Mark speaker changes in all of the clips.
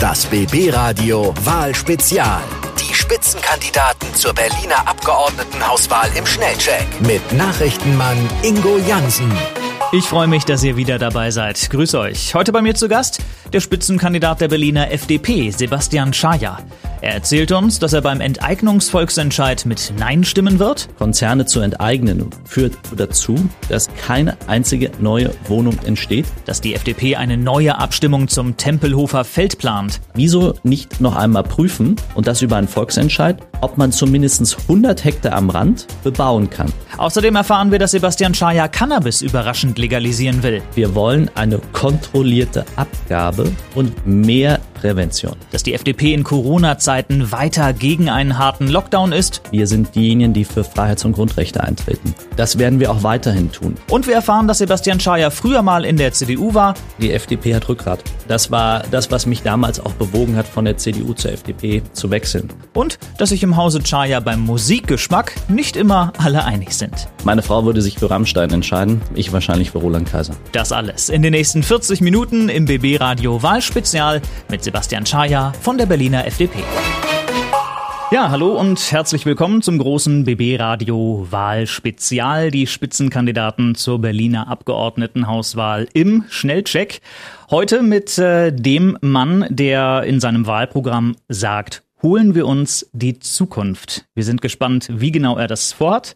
Speaker 1: Das BB Radio Wahlspezial. Die Spitzenkandidaten zur Berliner Abgeordnetenhauswahl im Schnellcheck mit Nachrichtenmann Ingo Jansen.
Speaker 2: Ich freue mich, dass ihr wieder dabei seid. Grüß euch. Heute bei mir zu Gast der Spitzenkandidat der Berliner FDP, Sebastian Schaja. Er erzählt uns, dass er beim Enteignungsvolksentscheid mit Nein stimmen wird.
Speaker 3: Konzerne zu enteignen führt dazu, dass keine einzige neue Wohnung entsteht.
Speaker 2: Dass die FDP eine neue Abstimmung zum Tempelhofer Feld plant.
Speaker 3: Wieso nicht noch einmal prüfen und das über einen Volksentscheid, ob man zumindest 100 Hektar am Rand bebauen kann?
Speaker 2: Außerdem erfahren wir, dass Sebastian Schaja Cannabis überraschend legalisieren will.
Speaker 3: Wir wollen eine kontrollierte Abgabe und mehr Prävention.
Speaker 2: Dass die FDP in Corona-Zeiten weiter gegen einen harten Lockdown ist.
Speaker 3: Wir sind diejenigen, die für Freiheits- und Grundrechte eintreten. Das werden wir auch weiterhin tun.
Speaker 2: Und wir erfahren, dass Sebastian Schaja früher mal in der CDU war.
Speaker 3: Die FDP hat Rückgrat. Das war das, was mich damals auch bewogen hat, von der CDU zur FDP zu wechseln.
Speaker 2: Und dass sich im Hause Schaja beim Musikgeschmack nicht immer alle einig sind.
Speaker 3: Meine Frau würde sich für Rammstein entscheiden, ich wahrscheinlich für Roland Kaiser.
Speaker 2: Das alles in den nächsten 40 Minuten im BB Radio Wahlspezial mit Sebastian Schaja von der Berliner FDP. Ja, hallo und herzlich willkommen zum großen BB Radio Wahlspezial, die Spitzenkandidaten zur Berliner Abgeordnetenhauswahl im Schnellcheck. Heute mit äh, dem Mann, der in seinem Wahlprogramm sagt, holen wir uns die Zukunft. Wir sind gespannt, wie genau er das vorhat.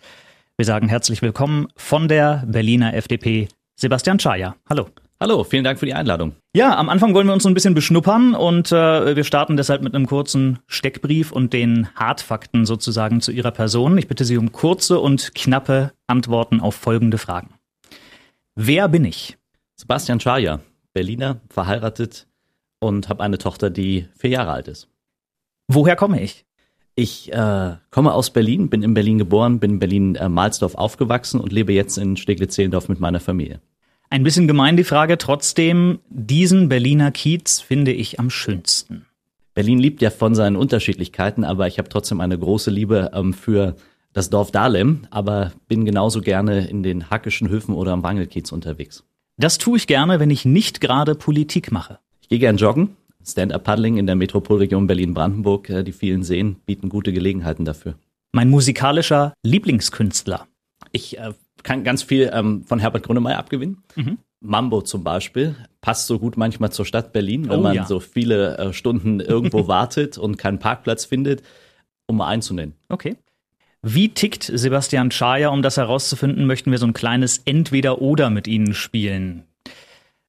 Speaker 2: Wir sagen herzlich willkommen von der Berliner FDP, Sebastian Schaja. Hallo.
Speaker 3: Hallo, vielen Dank für die Einladung.
Speaker 2: Ja, am Anfang wollen wir uns so ein bisschen beschnuppern und äh, wir starten deshalb mit einem kurzen Steckbrief und den Hartfakten sozusagen zu Ihrer Person. Ich bitte Sie um kurze und knappe Antworten auf folgende Fragen. Wer bin ich?
Speaker 3: Sebastian Schaja, Berliner, verheiratet und habe eine Tochter, die vier Jahre alt ist.
Speaker 2: Woher komme ich?
Speaker 3: Ich äh, komme aus Berlin, bin in Berlin geboren, bin in Berlin-Mahlsdorf äh, aufgewachsen und lebe jetzt in Steglitz-Zehlendorf mit meiner Familie.
Speaker 2: Ein bisschen gemein die Frage, trotzdem, diesen Berliner Kiez finde ich am schönsten.
Speaker 3: Berlin liebt ja von seinen Unterschiedlichkeiten, aber ich habe trotzdem eine große Liebe ähm, für das Dorf Dahlem, aber bin genauso gerne in den Hackischen Höfen oder am Wangelkiez unterwegs.
Speaker 2: Das tue ich gerne, wenn ich nicht gerade Politik mache.
Speaker 3: Ich gehe gern joggen. Stand-up-Paddling in der Metropolregion Berlin-Brandenburg, äh, die vielen Seen bieten gute Gelegenheiten dafür.
Speaker 2: Mein musikalischer Lieblingskünstler.
Speaker 3: Ich äh, kann ganz viel ähm, von Herbert Grönemeyer abgewinnen. Mhm. Mambo zum Beispiel passt so gut manchmal zur Stadt Berlin, wenn oh, man ja. so viele äh, Stunden irgendwo wartet und keinen Parkplatz findet, um mal einzunennen.
Speaker 2: Okay. Wie tickt Sebastian Schaja? Um das herauszufinden, möchten wir so ein kleines Entweder-Oder mit Ihnen spielen.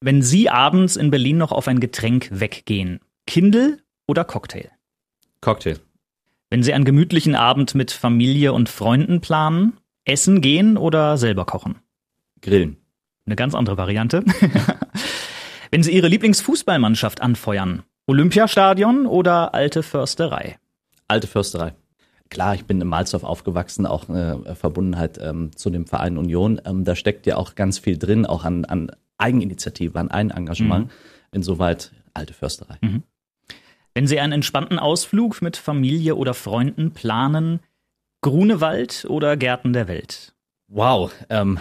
Speaker 2: Wenn Sie abends in Berlin noch auf ein Getränk weggehen, Kindle oder Cocktail?
Speaker 3: Cocktail.
Speaker 2: Wenn Sie einen gemütlichen Abend mit Familie und Freunden planen, Essen gehen oder selber kochen?
Speaker 3: Grillen.
Speaker 2: Eine ganz andere Variante. Wenn Sie Ihre Lieblingsfußballmannschaft anfeuern, Olympiastadion oder alte Försterei?
Speaker 3: Alte Försterei. Klar, ich bin in Malzdorf aufgewachsen, auch eine Verbundenheit ähm, zu dem Verein Union. Ähm, da steckt ja auch ganz viel drin, auch an, an Eigeninitiative, an Eigenengagement. Mhm. Insoweit alte Försterei. Mhm.
Speaker 2: Wenn Sie einen entspannten Ausflug mit Familie oder Freunden planen, Grunewald oder Gärten der Welt?
Speaker 3: Wow, ähm,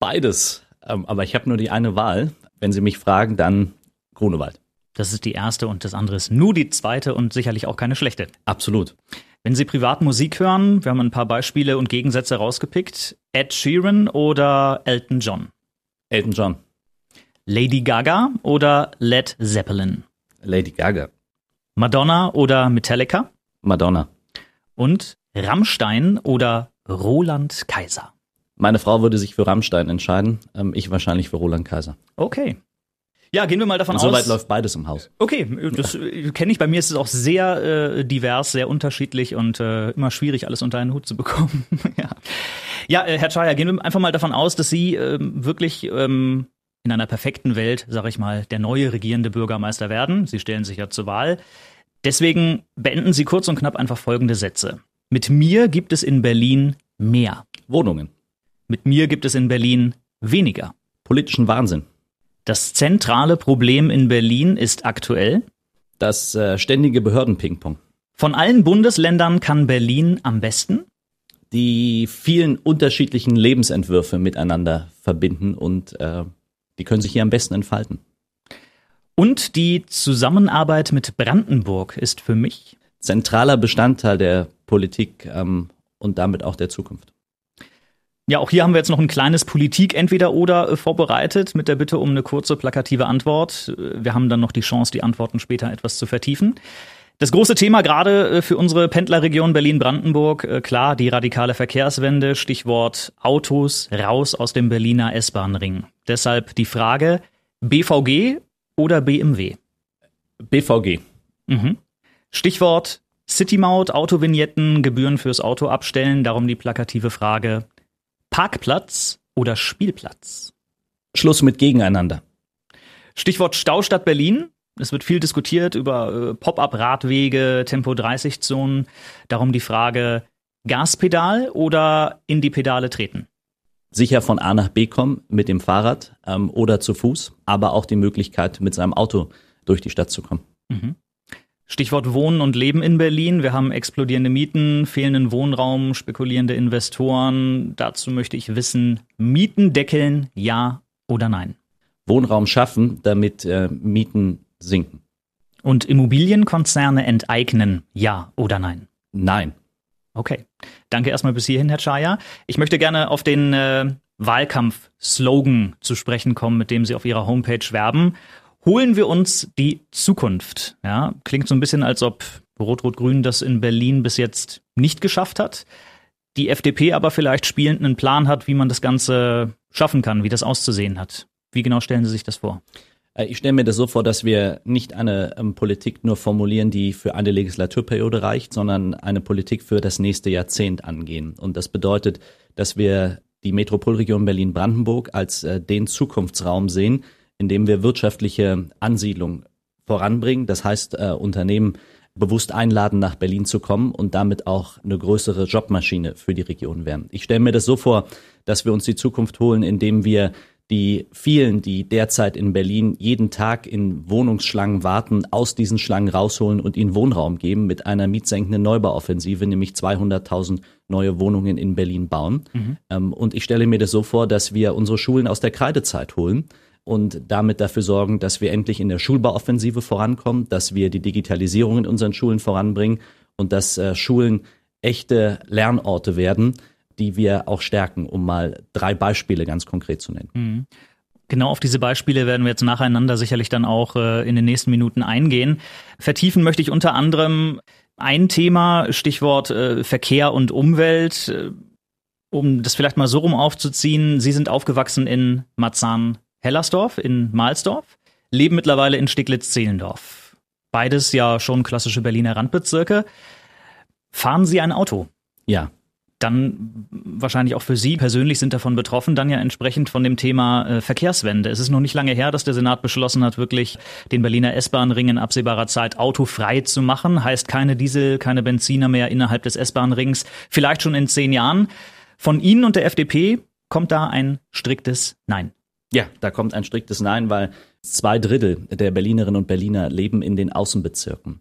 Speaker 3: beides. Ähm, aber ich habe nur die eine Wahl. Wenn Sie mich fragen, dann Grunewald.
Speaker 2: Das ist die erste und das andere ist nur die zweite und sicherlich auch keine schlechte.
Speaker 3: Absolut.
Speaker 2: Wenn Sie privat Musik hören, wir haben ein paar Beispiele und Gegensätze rausgepickt. Ed Sheeran oder Elton John?
Speaker 3: Elton John.
Speaker 2: Lady Gaga oder Led Zeppelin?
Speaker 3: Lady Gaga.
Speaker 2: Madonna oder Metallica?
Speaker 3: Madonna.
Speaker 2: Und Rammstein oder Roland Kaiser?
Speaker 3: Meine Frau würde sich für Rammstein entscheiden, ähm, ich wahrscheinlich für Roland Kaiser.
Speaker 2: Okay. Ja, gehen wir mal davon
Speaker 3: Und
Speaker 2: aus.
Speaker 3: Soweit läuft beides im Haus.
Speaker 2: Okay, das ja. kenne ich. Bei mir ist es auch sehr äh, divers, sehr unterschiedlich und äh, immer schwierig, alles unter einen Hut zu bekommen. ja, ja äh, Herr Chaya, gehen wir einfach mal davon aus, dass Sie ähm, wirklich ähm, in einer perfekten Welt, sage ich mal, der neue regierende Bürgermeister werden. Sie stellen sich ja zur Wahl. Deswegen beenden Sie kurz und knapp einfach folgende Sätze. Mit mir gibt es in Berlin mehr.
Speaker 3: Wohnungen.
Speaker 2: Mit mir gibt es in Berlin weniger.
Speaker 3: Politischen Wahnsinn.
Speaker 2: Das zentrale Problem in Berlin ist aktuell
Speaker 3: das äh, ständige Behördenpingpong.
Speaker 2: Von allen Bundesländern kann Berlin am besten
Speaker 3: die vielen unterschiedlichen Lebensentwürfe miteinander verbinden und äh, die können sich hier am besten entfalten.
Speaker 2: Und die Zusammenarbeit mit Brandenburg ist für mich
Speaker 3: zentraler Bestandteil der Politik ähm, und damit auch der Zukunft.
Speaker 2: Ja, auch hier haben wir jetzt noch ein kleines Politik-Entweder-Oder äh, vorbereitet mit der Bitte um eine kurze, plakative Antwort. Äh, wir haben dann noch die Chance, die Antworten später etwas zu vertiefen. Das große Thema gerade äh, für unsere Pendlerregion Berlin-Brandenburg, klar, die radikale Verkehrswende, Stichwort Autos raus aus dem Berliner S-Bahn-Ring. Deshalb die Frage, BVG oder BMW?
Speaker 3: BVG.
Speaker 2: Mhm. Stichwort City-Maut, Autovignetten, Gebühren fürs Auto abstellen, darum die plakative Frage, Parkplatz oder Spielplatz?
Speaker 3: Schluss mit Gegeneinander.
Speaker 2: Stichwort Staustadt Berlin. Es wird viel diskutiert über äh, Pop-up-Radwege, Tempo-30-Zonen. Darum die Frage, Gaspedal oder in die Pedale treten?
Speaker 3: Sicher von A nach B kommen mit dem Fahrrad ähm, oder zu Fuß, aber auch die Möglichkeit, mit seinem Auto durch die Stadt zu kommen. Mhm.
Speaker 2: Stichwort Wohnen und Leben in Berlin. Wir haben explodierende Mieten, fehlenden Wohnraum, spekulierende Investoren. Dazu möchte ich wissen, Mieten deckeln, ja oder nein?
Speaker 3: Wohnraum schaffen, damit äh, Mieten sinken.
Speaker 2: Und Immobilienkonzerne enteignen, ja oder nein?
Speaker 3: Nein.
Speaker 2: Okay. Danke erstmal bis hierhin, Herr Chaya. Ich möchte gerne auf den äh, Wahlkampf-Slogan zu sprechen kommen, mit dem Sie auf Ihrer Homepage werben holen wir uns die Zukunft. Ja, klingt so ein bisschen, als ob Rot-Rot-Grün das in Berlin bis jetzt nicht geschafft hat. Die FDP aber vielleicht spielend einen Plan hat, wie man das Ganze schaffen kann, wie das auszusehen hat. Wie genau stellen Sie sich das vor?
Speaker 3: Äh, ich stelle mir das so vor, dass wir nicht eine ähm, Politik nur formulieren, die für eine Legislaturperiode reicht, sondern eine Politik für das nächste Jahrzehnt angehen. Und das bedeutet, dass wir die Metropolregion Berlin-Brandenburg als äh, den Zukunftsraum sehen, indem wir wirtschaftliche Ansiedlung voranbringen. Das heißt, äh, Unternehmen bewusst einladen, nach Berlin zu kommen und damit auch eine größere Jobmaschine für die Region werden. Ich stelle mir das so vor, dass wir uns die Zukunft holen, indem wir die vielen, die derzeit in Berlin jeden Tag in Wohnungsschlangen warten, aus diesen Schlangen rausholen und ihnen Wohnraum geben mit einer mietsenkenden Neubauoffensive, nämlich 200.000 neue Wohnungen in Berlin bauen. Mhm. Ähm, und ich stelle mir das so vor, dass wir unsere Schulen aus der Kreidezeit holen und damit dafür sorgen, dass wir endlich in der Schulbauoffensive vorankommen, dass wir die Digitalisierung in unseren Schulen voranbringen und dass äh, Schulen echte Lernorte werden, die wir auch stärken, um mal drei Beispiele ganz konkret zu nennen. Mhm.
Speaker 2: Genau auf diese Beispiele werden wir jetzt nacheinander sicherlich dann auch äh, in den nächsten Minuten eingehen. Vertiefen möchte ich unter anderem ein Thema, Stichwort äh, Verkehr und Umwelt. Äh, um das vielleicht mal so rum aufzuziehen, Sie sind aufgewachsen in Marzahn Hellersdorf in Mahlsdorf, leben mittlerweile in Steglitz-Zehlendorf. Beides ja schon klassische Berliner Randbezirke. Fahren Sie ein Auto?
Speaker 3: Ja.
Speaker 2: Dann wahrscheinlich auch für Sie persönlich sind davon betroffen, dann ja entsprechend von dem Thema äh, Verkehrswende. Es ist noch nicht lange her, dass der Senat beschlossen hat, wirklich den Berliner S-Bahn-Ring in absehbarer Zeit autofrei zu machen. Heißt keine Diesel, keine Benziner mehr innerhalb des S-Bahn-Rings. Vielleicht schon in zehn Jahren. Von Ihnen und der FDP kommt da ein striktes Nein.
Speaker 3: Ja, da kommt ein striktes Nein, weil zwei Drittel der Berlinerinnen und Berliner leben in den Außenbezirken.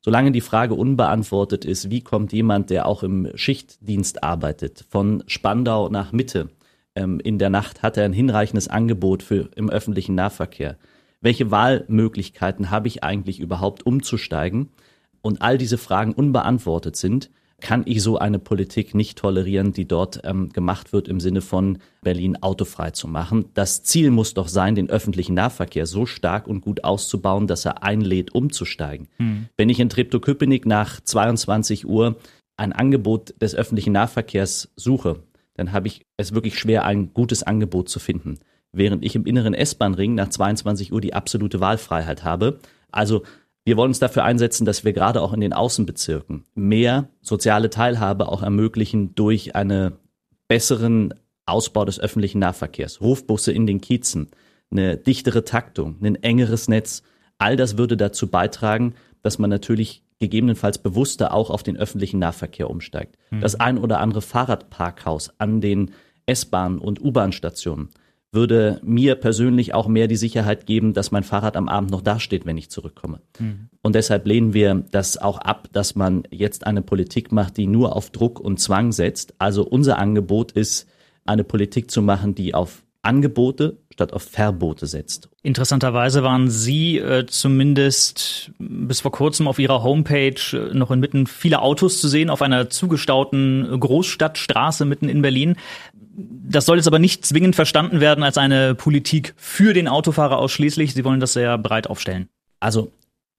Speaker 3: Solange die Frage unbeantwortet ist, wie kommt jemand, der auch im Schichtdienst arbeitet, von Spandau nach Mitte ähm, in der Nacht, hat er ein hinreichendes Angebot für im öffentlichen Nahverkehr? Welche Wahlmöglichkeiten habe ich eigentlich überhaupt umzusteigen? Und all diese Fragen unbeantwortet sind, kann ich so eine Politik nicht tolerieren, die dort ähm, gemacht wird im Sinne von Berlin autofrei zu machen. Das Ziel muss doch sein, den öffentlichen Nahverkehr so stark und gut auszubauen, dass er einlädt, umzusteigen. Mhm. Wenn ich in Treptow-Köpenick nach 22 Uhr ein Angebot des öffentlichen Nahverkehrs suche, dann habe ich es wirklich schwer, ein gutes Angebot zu finden. Während ich im inneren S-Bahn-Ring nach 22 Uhr die absolute Wahlfreiheit habe. Also wir wollen uns dafür einsetzen, dass wir gerade auch in den Außenbezirken mehr soziale Teilhabe auch ermöglichen durch einen besseren Ausbau des öffentlichen Nahverkehrs, Rufbusse in den Kiezen, eine dichtere Taktung, ein engeres Netz. All das würde dazu beitragen, dass man natürlich gegebenenfalls bewusster auch auf den öffentlichen Nahverkehr umsteigt. Mhm. Das ein oder andere Fahrradparkhaus an den S-Bahnen und U-Bahn-Stationen würde mir persönlich auch mehr die Sicherheit geben, dass mein Fahrrad am Abend noch dasteht, wenn ich zurückkomme. Mhm. Und deshalb lehnen wir das auch ab, dass man jetzt eine Politik macht, die nur auf Druck und Zwang setzt. Also unser Angebot ist, eine Politik zu machen, die auf Angebote statt auf Verbote setzt.
Speaker 2: Interessanterweise waren Sie äh, zumindest bis vor kurzem auf Ihrer Homepage äh, noch inmitten vieler Autos zu sehen auf einer zugestauten Großstadtstraße mitten in Berlin. Das soll jetzt aber nicht zwingend verstanden werden als eine Politik für den Autofahrer ausschließlich. Sie wollen das sehr breit aufstellen.
Speaker 3: Also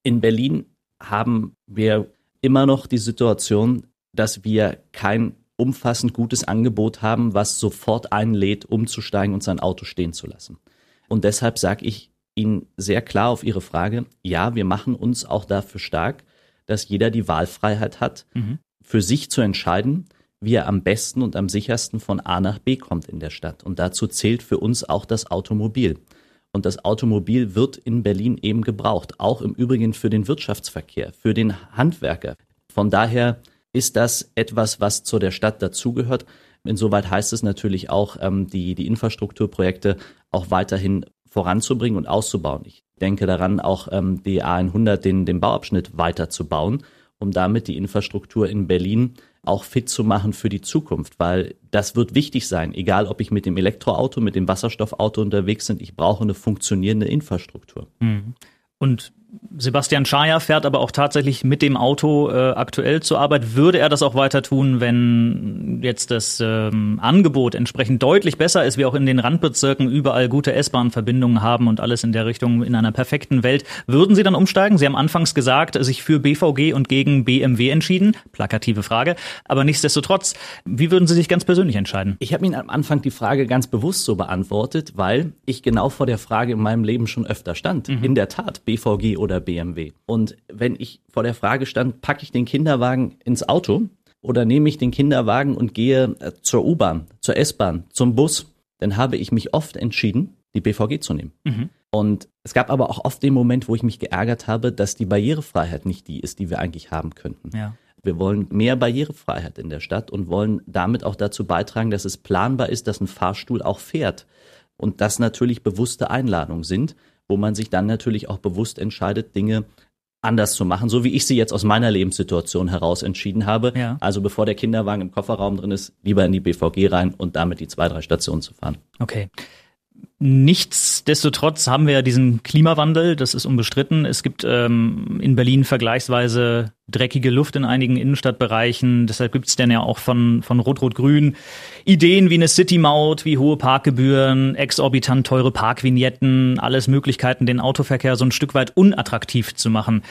Speaker 3: in Berlin haben wir immer noch die Situation, dass wir kein umfassend gutes Angebot haben, was sofort einlädt, umzusteigen und sein Auto stehen zu lassen. Und deshalb sage ich Ihnen sehr klar auf Ihre Frage, ja, wir machen uns auch dafür stark, dass jeder die Wahlfreiheit hat, mhm. für sich zu entscheiden, wie er am besten und am sichersten von A nach B kommt in der Stadt. Und dazu zählt für uns auch das Automobil. Und das Automobil wird in Berlin eben gebraucht, auch im Übrigen für den Wirtschaftsverkehr, für den Handwerker. Von daher ist das etwas, was zu der Stadt dazugehört. Insoweit heißt es natürlich auch, ähm, die, die Infrastrukturprojekte auch weiterhin voranzubringen und auszubauen. Ich denke daran, auch ähm, die A100, den, den Bauabschnitt weiterzubauen, um damit die Infrastruktur in Berlin auch fit zu machen für die Zukunft, weil das wird wichtig sein, egal ob ich mit dem Elektroauto, mit dem Wasserstoffauto unterwegs bin, ich brauche eine funktionierende Infrastruktur.
Speaker 2: Mhm. Und Sebastian Schaja fährt aber auch tatsächlich mit dem Auto äh, aktuell zur Arbeit. Würde er das auch weiter tun, wenn jetzt das ähm, Angebot entsprechend deutlich besser ist, wir auch in den Randbezirken überall gute S-Bahn-Verbindungen haben und alles in der Richtung in einer perfekten Welt? Würden Sie dann umsteigen? Sie haben anfangs gesagt, sich für BVG und gegen BMW entschieden. Plakative Frage. Aber nichtsdestotrotz, wie würden Sie sich ganz persönlich entscheiden?
Speaker 3: Ich habe Ihnen am Anfang die Frage ganz bewusst so beantwortet, weil ich genau vor der Frage in meinem Leben schon öfter stand. Mhm. In der Tat, BVG oder BMW. Und wenn ich vor der Frage stand, packe ich den Kinderwagen ins Auto oder nehme ich den Kinderwagen und gehe äh, zur U-Bahn, zur S-Bahn, zum Bus, dann habe ich mich oft entschieden, die BVG zu nehmen. Mhm. Und es gab aber auch oft den Moment, wo ich mich geärgert habe, dass die Barrierefreiheit nicht die ist, die wir eigentlich haben könnten. Ja. Wir wollen mehr Barrierefreiheit in der Stadt und wollen damit auch dazu beitragen, dass es planbar ist, dass ein Fahrstuhl auch fährt. Und das natürlich bewusste Einladungen sind, wo man sich dann natürlich auch bewusst entscheidet, Dinge anders zu machen, so wie ich sie jetzt aus meiner Lebenssituation heraus entschieden habe. Ja. Also bevor der Kinderwagen im Kofferraum drin ist, lieber in die BVG rein und damit die zwei, drei Stationen zu fahren.
Speaker 2: Okay. Nichtsdestotrotz haben wir ja diesen Klimawandel, das ist unbestritten. Es gibt ähm, in Berlin vergleichsweise dreckige Luft in einigen Innenstadtbereichen. Deshalb gibt es dann ja auch von, von Rot-Rot-Grün Ideen wie eine City-Maut, wie hohe Parkgebühren, exorbitant teure Parkvignetten, alles Möglichkeiten, den Autoverkehr so ein Stück weit unattraktiv zu machen.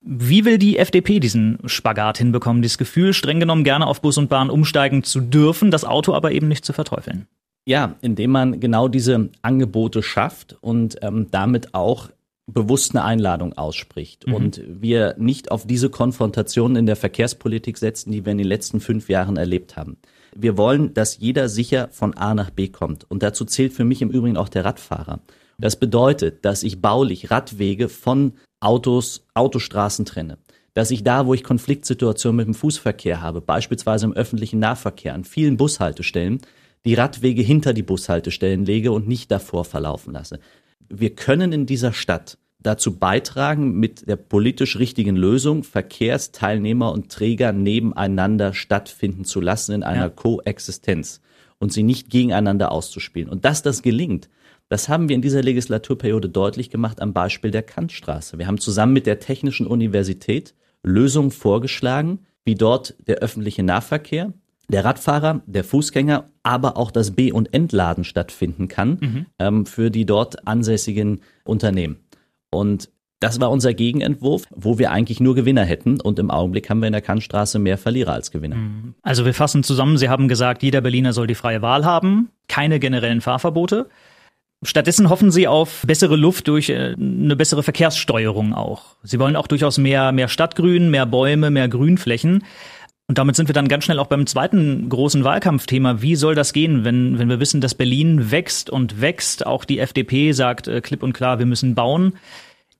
Speaker 2: Wie will die FDP diesen Spagat hinbekommen? Das Gefühl, streng genommen gerne auf Bus und Bahn umsteigen zu dürfen, das Auto aber eben nicht zu verteufeln.
Speaker 3: Ja, indem man genau diese Angebote schafft und ähm, damit auch bewusst eine Einladung ausspricht mhm. und wir nicht auf diese Konfrontationen in der Verkehrspolitik setzen, die wir in den letzten fünf Jahren erlebt haben. Wir wollen, dass jeder sicher von A nach B kommt. Und dazu zählt für mich im Übrigen auch der Radfahrer. Das bedeutet, dass ich baulich Radwege von Autos, Autostraßen trenne. Dass ich da, wo ich Konfliktsituationen mit dem Fußverkehr habe, beispielsweise im öffentlichen Nahverkehr, an vielen Bushaltestellen, die Radwege hinter die Bushaltestellen lege und nicht davor verlaufen lasse. Wir können in dieser Stadt dazu beitragen, mit der politisch richtigen Lösung Verkehrsteilnehmer und Träger nebeneinander stattfinden zu lassen in einer ja. Koexistenz und sie nicht gegeneinander auszuspielen. Und dass das gelingt, das haben wir in dieser Legislaturperiode deutlich gemacht am Beispiel der Kantstraße. Wir haben zusammen mit der Technischen Universität Lösungen vorgeschlagen, wie dort der öffentliche Nahverkehr der Radfahrer, der Fußgänger, aber auch das B- und Entladen stattfinden kann mhm. ähm, für die dort ansässigen Unternehmen. Und das war unser Gegenentwurf, wo wir eigentlich nur Gewinner hätten. Und im Augenblick haben wir in der Kantstraße mehr Verlierer als Gewinner. Mhm.
Speaker 2: Also wir fassen zusammen, Sie haben gesagt, jeder Berliner soll die freie Wahl haben, keine generellen Fahrverbote. Stattdessen hoffen Sie auf bessere Luft durch äh, eine bessere Verkehrssteuerung auch. Sie wollen auch durchaus mehr, mehr Stadtgrün, mehr Bäume, mehr Grünflächen. Und damit sind wir dann ganz schnell auch beim zweiten großen Wahlkampfthema. Wie soll das gehen, wenn, wenn wir wissen, dass Berlin wächst und wächst? Auch die FDP sagt äh, klipp und klar, wir müssen bauen.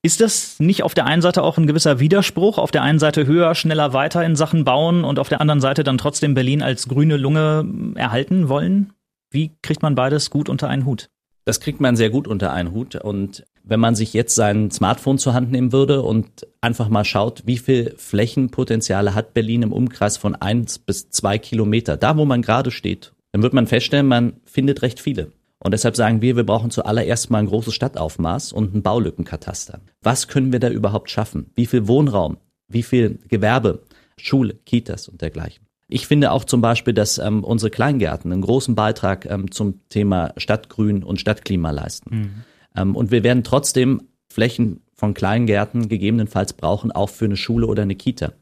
Speaker 2: Ist das nicht auf der einen Seite auch ein gewisser Widerspruch? Auf der einen Seite höher, schneller, weiter in Sachen bauen und auf der anderen Seite dann trotzdem Berlin als grüne Lunge erhalten wollen? Wie kriegt man beides gut unter einen Hut?
Speaker 3: Das kriegt man sehr gut unter einen Hut. Und wenn man sich jetzt sein Smartphone zur Hand nehmen würde und einfach mal schaut, wie viel Flächenpotenziale hat Berlin im Umkreis von eins bis zwei Kilometer, da wo man gerade steht, dann wird man feststellen, man findet recht viele. Und deshalb sagen wir, wir brauchen zuallererst mal ein großes Stadtaufmaß und ein Baulückenkataster. Was können wir da überhaupt schaffen? Wie viel Wohnraum? Wie viel Gewerbe? Schule, Kitas und dergleichen. Ich finde auch zum Beispiel, dass ähm, unsere Kleingärten einen großen Beitrag ähm, zum Thema Stadtgrün und Stadtklima leisten. Mhm. Ähm, und wir werden trotzdem Flächen von Kleingärten gegebenenfalls brauchen, auch für eine Schule oder eine Kita.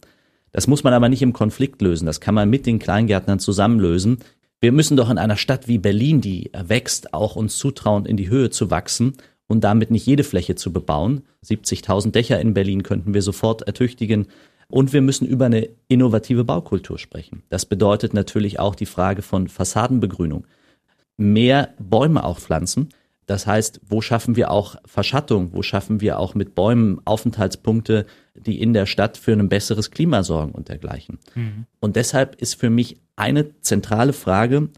Speaker 3: Das muss man aber nicht im Konflikt lösen. Das kann man mit den Kleingärtnern zusammen lösen. Wir müssen doch in einer Stadt wie Berlin, die wächst, auch uns zutrauen, in die Höhe zu wachsen und damit nicht jede Fläche zu bebauen. 70.000 Dächer in Berlin könnten wir sofort ertüchtigen. Und wir müssen über eine innovative Baukultur sprechen. Das bedeutet natürlich auch die Frage von Fassadenbegrünung. Mehr Bäume auch pflanzen. Das heißt, wo schaffen wir auch Verschattung? Wo schaffen wir auch mit Bäumen Aufenthaltspunkte, die in der Stadt für ein besseres Klima sorgen und dergleichen? Mhm. Und deshalb ist für mich eine zentrale Frage,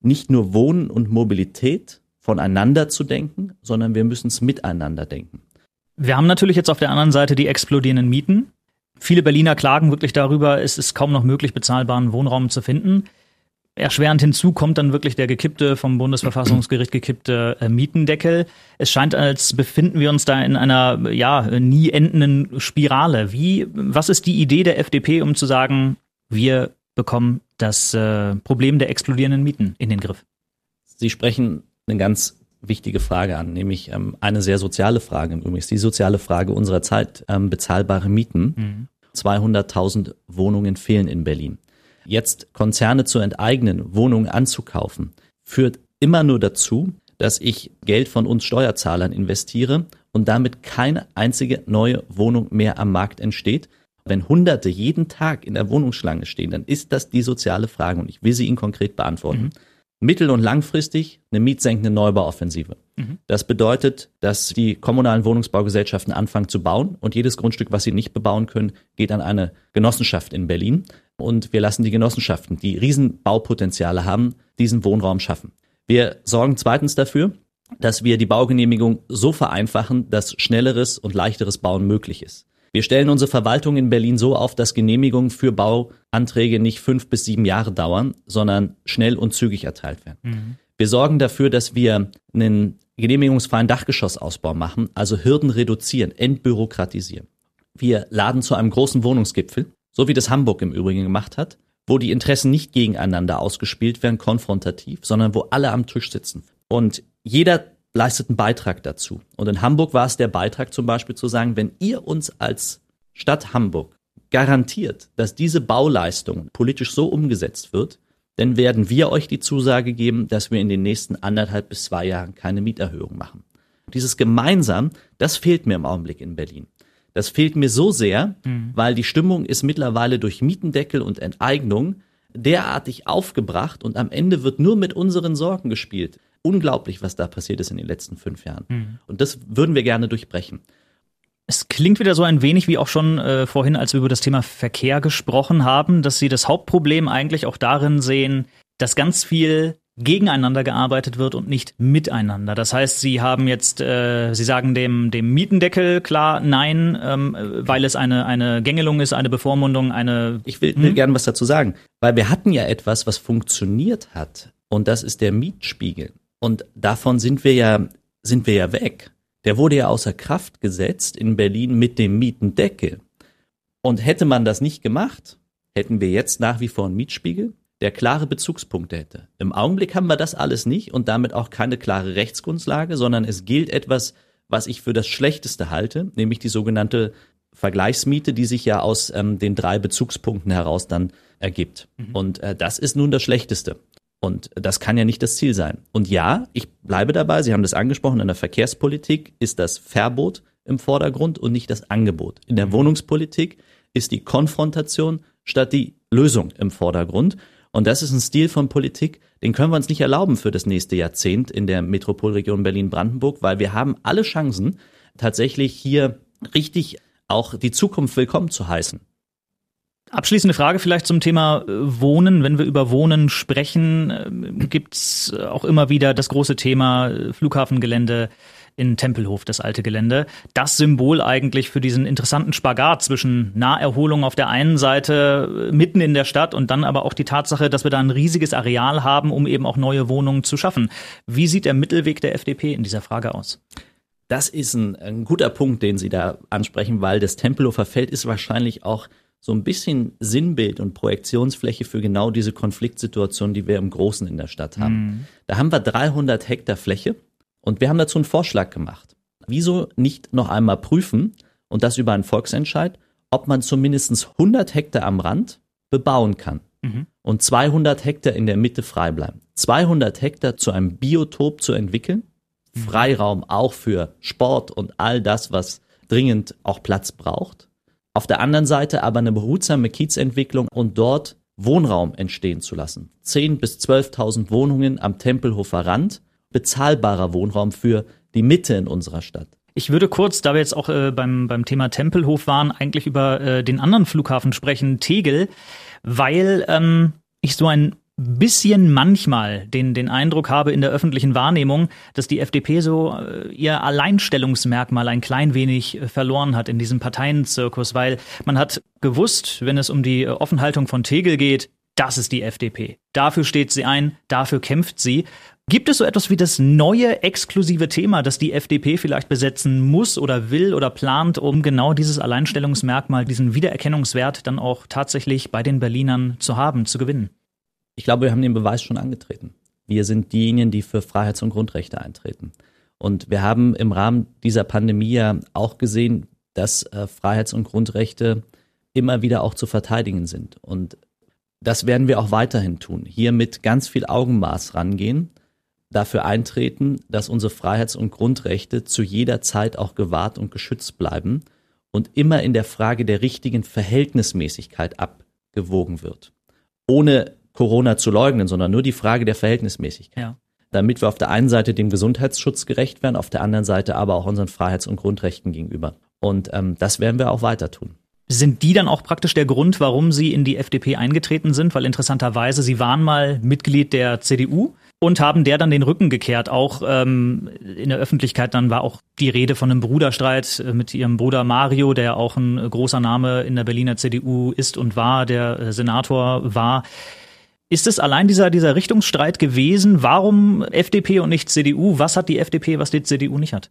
Speaker 3: nicht nur Wohnen und Mobilität voneinander zu denken, sondern wir müssen es miteinander denken.
Speaker 2: Wir haben natürlich jetzt auf der anderen Seite die explodierenden Mieten. Viele Berliner klagen wirklich darüber, es ist kaum noch möglich, bezahlbaren Wohnraum zu finden. Erschwerend hinzu kommt dann wirklich der gekippte, vom Bundesverfassungsgericht gekippte äh, Mietendeckel. Es scheint, als befinden wir uns da in einer, ja, nie endenden Spirale. Wie, was ist die Idee der FDP, um zu sagen, wir bekommen das äh, Problem der explodierenden Mieten in den Griff?
Speaker 3: Sie sprechen eine ganz wichtige Frage an, nämlich ähm, eine sehr soziale Frage. Übrigens die soziale Frage unserer Zeit, ähm, bezahlbare Mieten. Mhm. 200.000 Wohnungen fehlen in Berlin. Jetzt Konzerne zu enteignen, Wohnungen anzukaufen, führt immer nur dazu, dass ich Geld von uns Steuerzahlern investiere und damit keine einzige neue Wohnung mehr am Markt entsteht. Wenn Hunderte jeden Tag in der Wohnungsschlange stehen, dann ist das die soziale Frage und ich will sie Ihnen konkret beantworten. Mhm. Mittel- und langfristig eine mietsenkende Neubauoffensive. Mhm. Das bedeutet, dass die kommunalen Wohnungsbaugesellschaften anfangen zu bauen und jedes Grundstück, was sie nicht bebauen können, geht an eine Genossenschaft in Berlin und wir lassen die Genossenschaften, die Riesenbaupotenziale haben, diesen Wohnraum schaffen. Wir sorgen zweitens dafür, dass wir die Baugenehmigung so vereinfachen, dass schnelleres und leichteres Bauen möglich ist. Wir stellen unsere Verwaltung in Berlin so auf, dass Genehmigungen für Bauanträge nicht fünf bis sieben Jahre dauern, sondern schnell und zügig erteilt werden. Mhm. Wir sorgen dafür, dass wir einen genehmigungsfreien Dachgeschossausbau machen, also Hürden reduzieren, entbürokratisieren. Wir laden zu einem großen Wohnungsgipfel, so wie das Hamburg im Übrigen gemacht hat, wo die Interessen nicht gegeneinander ausgespielt werden, konfrontativ, sondern wo alle am Tisch sitzen. Und jeder leistet einen Beitrag dazu. Und in Hamburg war es der Beitrag zum Beispiel zu sagen, wenn ihr uns als Stadt Hamburg garantiert, dass diese Bauleistung politisch so umgesetzt wird, dann werden wir euch die Zusage geben, dass wir in den nächsten anderthalb bis zwei Jahren keine Mieterhöhung machen. Dieses gemeinsam, das fehlt mir im Augenblick in Berlin. Das fehlt mir so sehr, mhm. weil die Stimmung ist mittlerweile durch Mietendeckel und Enteignung derartig aufgebracht und am Ende wird nur mit unseren Sorgen gespielt unglaublich, was da passiert ist in den letzten fünf Jahren. Mhm. Und das würden wir gerne durchbrechen.
Speaker 2: Es klingt wieder so ein wenig wie auch schon äh, vorhin, als wir über das Thema Verkehr gesprochen haben, dass Sie das Hauptproblem eigentlich auch darin sehen, dass ganz viel gegeneinander gearbeitet wird und nicht miteinander. Das heißt, Sie haben jetzt, äh, Sie sagen dem, dem Mietendeckel klar Nein, ähm, weil es eine, eine Gängelung ist, eine Bevormundung, eine.
Speaker 3: Ich will, will hm? gerne was dazu sagen, weil wir hatten ja etwas, was funktioniert hat, und das ist der Mietspiegel. Und davon sind wir ja, sind wir ja weg. Der wurde ja außer Kraft gesetzt in Berlin mit dem Mietendeckel. Und hätte man das nicht gemacht, hätten wir jetzt nach wie vor einen Mietspiegel, der klare Bezugspunkte hätte. Im Augenblick haben wir das alles nicht und damit auch keine klare Rechtsgrundlage, sondern es gilt etwas, was ich für das Schlechteste halte, nämlich die sogenannte Vergleichsmiete, die sich ja aus ähm, den drei Bezugspunkten heraus dann ergibt. Mhm. Und äh, das ist nun das Schlechteste. Und das kann ja nicht das Ziel sein. Und ja, ich bleibe dabei, Sie haben das angesprochen, in der Verkehrspolitik ist das Verbot im Vordergrund und nicht das Angebot. In der Wohnungspolitik ist die Konfrontation statt die Lösung im Vordergrund. Und das ist ein Stil von Politik, den können wir uns nicht erlauben für das nächste Jahrzehnt in der Metropolregion Berlin-Brandenburg, weil wir haben alle Chancen, tatsächlich hier richtig auch die Zukunft willkommen zu heißen.
Speaker 2: Abschließende Frage vielleicht zum Thema äh, Wohnen. Wenn wir über Wohnen sprechen, äh, gibt's auch immer wieder das große Thema äh, Flughafengelände, in Tempelhof, das alte Gelände. Das Symbol eigentlich für diesen interessanten Spagat zwischen Naherholung auf der einen Seite äh, mitten in der Stadt und dann aber auch die Tatsache, dass wir da ein riesiges Areal haben, um eben auch neue Wohnungen zu schaffen. Wie sieht der Mittelweg der FDP in dieser Frage aus?
Speaker 3: Das ist ein, ein guter Punkt, den Sie da ansprechen, weil das Tempelhofer Feld ist wahrscheinlich auch so ein bisschen Sinnbild und Projektionsfläche für genau diese Konfliktsituation, die wir im Großen in der Stadt haben. Mhm. Da haben wir 300 Hektar Fläche und wir haben dazu einen Vorschlag gemacht. Wieso nicht noch einmal prüfen und das über einen Volksentscheid, ob man zumindest 100 Hektar am Rand bebauen kann mhm. und 200 Hektar in der Mitte frei bleiben. 200 Hektar zu einem Biotop zu entwickeln, mhm. Freiraum auch für Sport und all das, was dringend auch Platz braucht auf der anderen Seite aber eine behutsame Kiezentwicklung und dort Wohnraum entstehen zu lassen. 10.000 bis 12.000 Wohnungen am Tempelhofer Rand, bezahlbarer Wohnraum für die Mitte in unserer Stadt.
Speaker 2: Ich würde kurz, da wir jetzt auch äh, beim, beim Thema Tempelhof waren, eigentlich über äh, den anderen Flughafen sprechen, Tegel, weil ähm, ich so ein bisschen manchmal den, den Eindruck habe in der öffentlichen Wahrnehmung, dass die FDP so äh, ihr Alleinstellungsmerkmal ein klein wenig äh, verloren hat in diesem Parteienzirkus, weil man hat gewusst, wenn es um die äh, Offenhaltung von Tegel geht, das ist die FDP. Dafür steht sie ein, dafür kämpft sie. Gibt es so etwas wie das neue exklusive Thema, das die FDP vielleicht besetzen muss oder will oder plant, um genau dieses Alleinstellungsmerkmal, diesen Wiedererkennungswert dann auch tatsächlich bei den Berlinern zu haben, zu gewinnen?
Speaker 3: Ich glaube, wir haben den Beweis schon angetreten. Wir sind diejenigen, die für Freiheits- und Grundrechte eintreten. Und wir haben im Rahmen dieser Pandemie ja auch gesehen, dass äh, Freiheits- und Grundrechte immer wieder auch zu verteidigen sind. Und das werden wir auch weiterhin tun. Hier mit ganz viel Augenmaß rangehen, dafür eintreten, dass unsere Freiheits- und Grundrechte zu jeder Zeit auch gewahrt und geschützt bleiben und immer in der Frage der richtigen Verhältnismäßigkeit abgewogen wird. Ohne Corona zu leugnen, sondern nur die Frage der Verhältnismäßigkeit. Ja. Damit wir auf der einen Seite dem Gesundheitsschutz gerecht werden, auf der anderen Seite aber auch unseren Freiheits- und Grundrechten gegenüber. Und ähm, das werden wir auch weiter tun.
Speaker 2: Sind die dann auch praktisch der Grund, warum Sie in die FDP eingetreten sind? Weil interessanterweise, Sie waren mal Mitglied der CDU und haben der dann den Rücken gekehrt. Auch ähm, in der Öffentlichkeit dann war auch die Rede von einem Bruderstreit äh, mit ihrem Bruder Mario, der auch ein großer Name in der Berliner CDU ist und war, der äh, Senator war. Ist es allein dieser, dieser Richtungsstreit gewesen? Warum FDP und nicht CDU? Was hat die FDP, was die CDU nicht hat?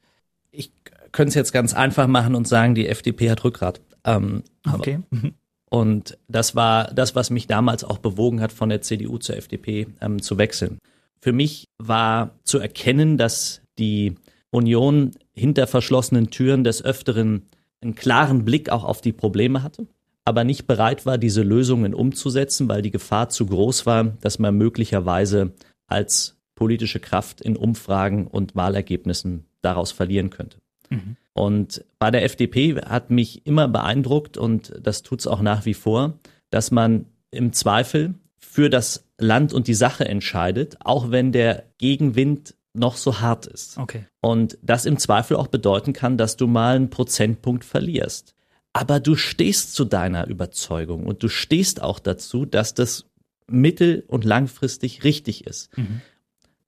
Speaker 3: Ich könnte es jetzt ganz einfach machen und sagen, die FDP hat Rückgrat. Ähm, okay. Mhm. Und das war das, was mich damals auch bewogen hat, von der CDU zur FDP ähm, zu wechseln. Für mich war zu erkennen, dass die Union hinter verschlossenen Türen des Öfteren einen klaren Blick auch auf die Probleme hatte aber nicht bereit war, diese Lösungen umzusetzen, weil die Gefahr zu groß war, dass man möglicherweise als politische Kraft in Umfragen und Wahlergebnissen daraus verlieren könnte. Mhm. Und bei der FDP hat mich immer beeindruckt, und das tut es auch nach wie vor, dass man im Zweifel für das Land und die Sache entscheidet, auch wenn der Gegenwind noch so hart ist. Okay. Und das im Zweifel auch bedeuten kann, dass du mal einen Prozentpunkt verlierst aber du stehst zu deiner Überzeugung und du stehst auch dazu, dass das mittel- und langfristig richtig ist. Mhm.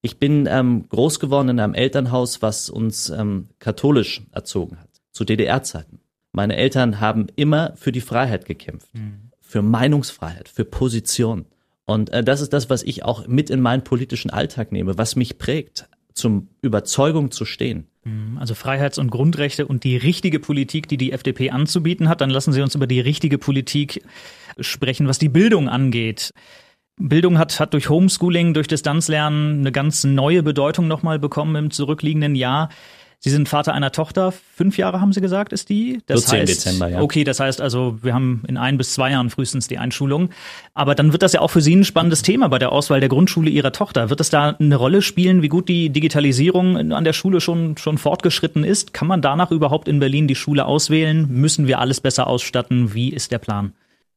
Speaker 3: Ich bin ähm, groß geworden in einem Elternhaus, was uns ähm, katholisch erzogen hat, zu DDR-Zeiten. Meine Eltern haben immer für die Freiheit gekämpft, mhm. für Meinungsfreiheit, für Position. Und äh, das ist das, was ich auch mit in meinen politischen Alltag nehme, was mich prägt, zum Überzeugung zu stehen.
Speaker 2: Mhm. Also Freiheits- und Grundrechte und die richtige Politik, die die FDP anzubieten hat. Dann lassen Sie uns über die richtige Politik sprechen, was die Bildung angeht. Bildung hat, hat durch Homeschooling, durch Distanzlernen eine ganz neue Bedeutung nochmal bekommen im zurückliegenden Jahr. Sie sind Vater einer Tochter, fünf Jahre haben Sie gesagt, ist die?
Speaker 3: Das 14 heißt, Dezember, ja.
Speaker 2: Okay, das heißt also, wir haben in ein bis zwei Jahren frühestens die Einschulung. Aber dann wird das ja auch für Sie ein spannendes Thema bei der Auswahl der Grundschule Ihrer Tochter. Wird es da eine Rolle spielen, wie gut die Digitalisierung an der Schule schon, schon fortgeschritten ist? Kann man danach überhaupt in Berlin die Schule auswählen? Müssen wir alles besser ausstatten? Wie ist der Plan?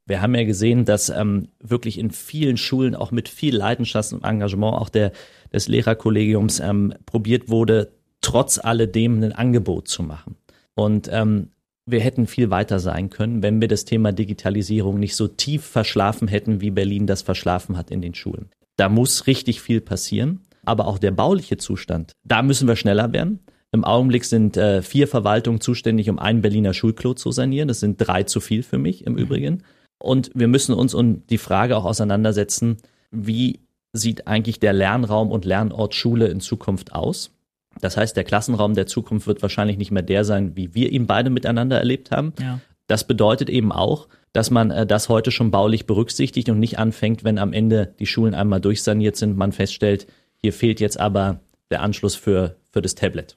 Speaker 3: Wir haben ja gesehen, dass ähm, wirklich in vielen Schulen auch mit viel Leidenschaft und Engagement auch der, des Lehrerkollegiums ähm, probiert wurde, trotz alledem ein Angebot zu machen. Und ähm, wir hätten viel weiter sein können, wenn wir das Thema Digitalisierung nicht so tief verschlafen hätten, wie Berlin das verschlafen hat in den Schulen. Da muss richtig viel passieren, aber auch der bauliche Zustand, da müssen wir schneller werden. Im Augenblick sind äh, vier Verwaltungen zuständig, um ein Berliner Schulklo zu sanieren. Das sind drei zu viel für mich im mhm. Übrigen. Und wir müssen uns um die Frage auch auseinandersetzen, wie sieht eigentlich der Lernraum und Lernort Schule in Zukunft aus? Das heißt, der Klassenraum der Zukunft wird wahrscheinlich nicht mehr der sein, wie wir ihn beide miteinander erlebt haben. Ja. Das bedeutet eben auch, dass man äh, das heute schon baulich berücksichtigt und nicht anfängt, wenn am Ende die Schulen einmal durchsaniert sind, man feststellt, hier fehlt jetzt aber der Anschluss für, für das Tablet.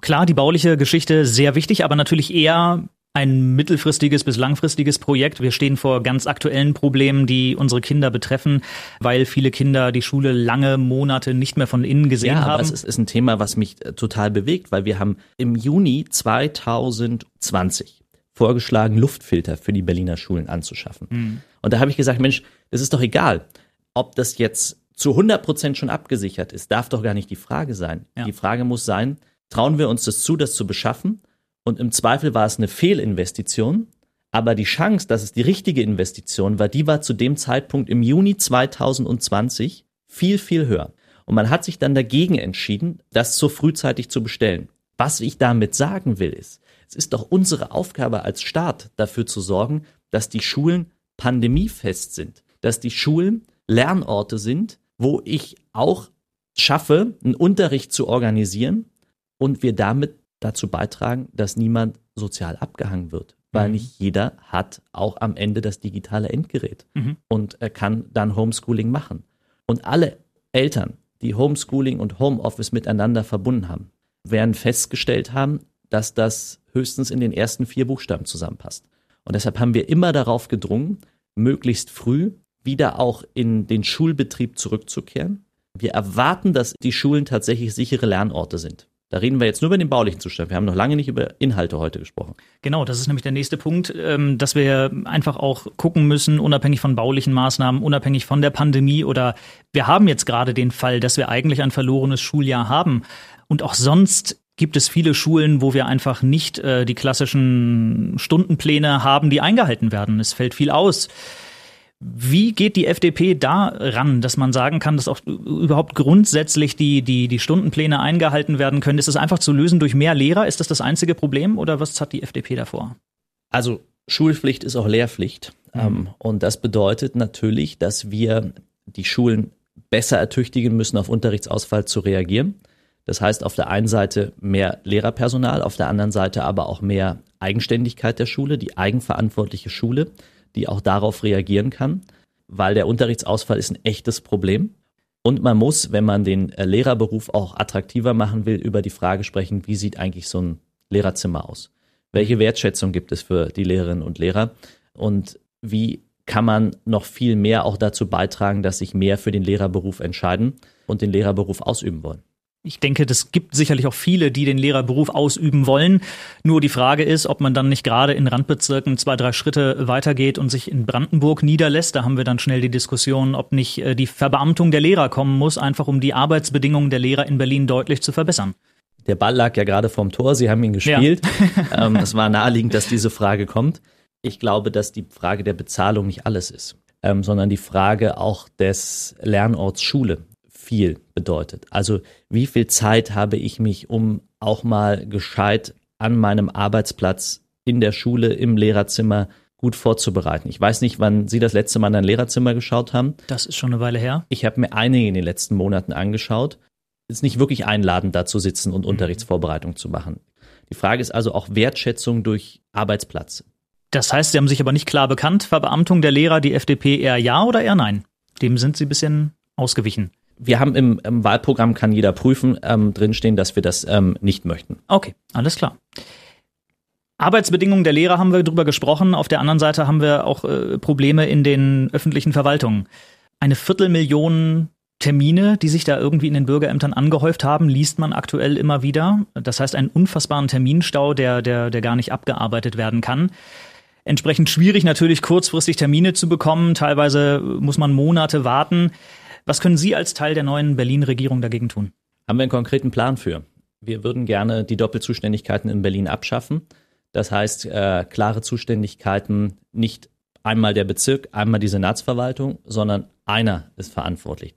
Speaker 2: Klar, die bauliche Geschichte sehr wichtig, aber natürlich eher ein mittelfristiges bis langfristiges Projekt. Wir stehen vor ganz aktuellen Problemen, die unsere Kinder betreffen, weil viele Kinder die Schule lange Monate nicht mehr von innen gesehen ja, haben. Aber
Speaker 3: es ist, ist ein Thema, was mich äh, total bewegt, weil wir haben im Juni 2020 vorgeschlagen, Luftfilter für die Berliner Schulen anzuschaffen. Mhm. Und da habe ich gesagt, Mensch, es ist doch egal, ob das jetzt zu 100 Prozent schon abgesichert ist, darf doch gar nicht die Frage sein. Ja. Die Frage muss sein, trauen wir uns das zu, das zu beschaffen? Und im Zweifel war es eine Fehlinvestition, aber die Chance, dass es die richtige Investition war, die war zu dem Zeitpunkt im Juni 2020 viel, viel höher. Und man hat sich dann dagegen entschieden, das so frühzeitig zu bestellen. Was ich damit sagen will, ist, es ist doch unsere Aufgabe als Staat, dafür zu sorgen, dass die Schulen pandemiefest sind, dass die Schulen Lernorte sind, wo ich auch schaffe, einen Unterricht zu organisieren und wir damit dazu beitragen, dass niemand sozial abgehangen wird. Weil mhm. nicht jeder hat auch am Ende das digitale Endgerät mhm. und er kann dann Homeschooling machen. Und alle Eltern, die Homeschooling und Homeoffice miteinander verbunden haben, werden festgestellt haben, dass das höchstens in den ersten vier Buchstaben zusammenpasst. Und deshalb haben wir immer darauf gedrungen, möglichst früh wieder auch in den Schulbetrieb zurückzukehren. Wir erwarten, dass die Schulen tatsächlich sichere Lernorte sind. Da reden wir jetzt nur über den baulichen Zustand. Wir haben noch lange nicht über Inhalte heute gesprochen.
Speaker 2: Genau, das ist nämlich der nächste Punkt, ähm, dass wir einfach auch gucken müssen, unabhängig von baulichen Maßnahmen, unabhängig von der Pandemie oder wir haben jetzt gerade den Fall, dass wir eigentlich ein verlorenes Schuljahr haben. Und auch sonst gibt es viele Schulen, wo wir einfach nicht äh, die klassischen Stundenpläne haben, die eingehalten werden. Es fällt viel aus. Wie geht die FDP da ran, dass man sagen kann, dass auch überhaupt grundsätzlich die, die, die Stundenpläne eingehalten werden können? Ist das einfach zu lösen durch mehr Lehrer? Ist das das einzige Problem oder was hat die FDP davor?
Speaker 3: Also Schulpflicht ist auch Lehrpflicht. Mhm. Ähm, und das bedeutet natürlich, dass wir die Schulen besser ertüchtigen müssen, auf Unterrichtsausfall zu reagieren. Das heißt, auf der einen Seite mehr Lehrerpersonal, auf der anderen Seite aber auch mehr Eigenständigkeit der Schule, die eigenverantwortliche Schule die auch darauf reagieren kann, weil der Unterrichtsausfall ist ein echtes Problem. Und man muss, wenn man den äh, Lehrerberuf auch attraktiver machen will, über die Frage sprechen, wie sieht eigentlich so ein Lehrerzimmer aus? Welche Wertschätzung gibt es für die Lehrerinnen und Lehrer? Und wie kann man noch viel mehr auch dazu beitragen, dass sich mehr für den Lehrerberuf entscheiden und den Lehrerberuf ausüben wollen?
Speaker 2: Ich denke, das gibt sicherlich auch viele, die den Lehrerberuf ausüben wollen. Nur die Frage ist, ob man dann nicht gerade in Randbezirken zwei, drei Schritte weitergeht und sich in Brandenburg niederlässt. Da haben wir dann schnell die Diskussion, ob nicht äh, die Verbeamtung der Lehrer kommen muss, einfach um die Arbeitsbedingungen der Lehrer in Berlin deutlich zu verbessern.
Speaker 3: Der Ball lag ja gerade vorm Tor, Sie haben ihn gespielt. Ja. ähm, es war naheliegend, dass diese Frage kommt. Ich glaube, dass die Frage der Bezahlung nicht alles ist, ähm, sondern die Frage auch des Lernorts Schule viel bedeutet. Also wie viel Zeit habe ich mich, um auch mal gescheit an meinem Arbeitsplatz in der Schule, im Lehrerzimmer gut vorzubereiten. Ich weiß nicht, wann Sie das letzte Mal in ein Lehrerzimmer geschaut haben.
Speaker 2: Das ist schon eine Weile her.
Speaker 3: Ich habe mir einige in den letzten Monaten angeschaut. Es ist nicht wirklich einladend, da zu sitzen und mhm. Unterrichtsvorbereitung zu machen. Die Frage ist also auch Wertschätzung durch Arbeitsplatz.
Speaker 2: Das heißt, Sie haben sich aber nicht klar bekannt, Verbeamtung der Lehrer, die FDP eher ja oder eher nein? Dem sind Sie ein bisschen ausgewichen
Speaker 3: wir haben im, im, Wahlprogramm, kann jeder prüfen, ähm, drinstehen, dass wir das ähm, nicht möchten.
Speaker 2: Okay, alles klar. Arbeitsbedingungen der Lehrer haben wir drüber gesprochen. Auf der anderen Seite haben wir auch äh, Probleme in den öffentlichen Verwaltungen. Eine Viertelmillion Termine, die sich da irgendwie in den Bürgerämtern angehäuft haben, liest man aktuell immer wieder. Das heißt, einen unfassbaren Terminstau, der, der, der gar nicht abgearbeitet werden kann. Entsprechend schwierig natürlich kurzfristig Termine zu bekommen. Teilweise muss man Monate warten. Was können Sie als Teil der neuen Berlin-Regierung dagegen tun?
Speaker 3: Haben wir einen konkreten Plan für? Wir würden gerne die Doppelzuständigkeiten in Berlin abschaffen. Das heißt, äh, klare Zuständigkeiten, nicht einmal der Bezirk, einmal die Senatsverwaltung, sondern einer ist verantwortlich.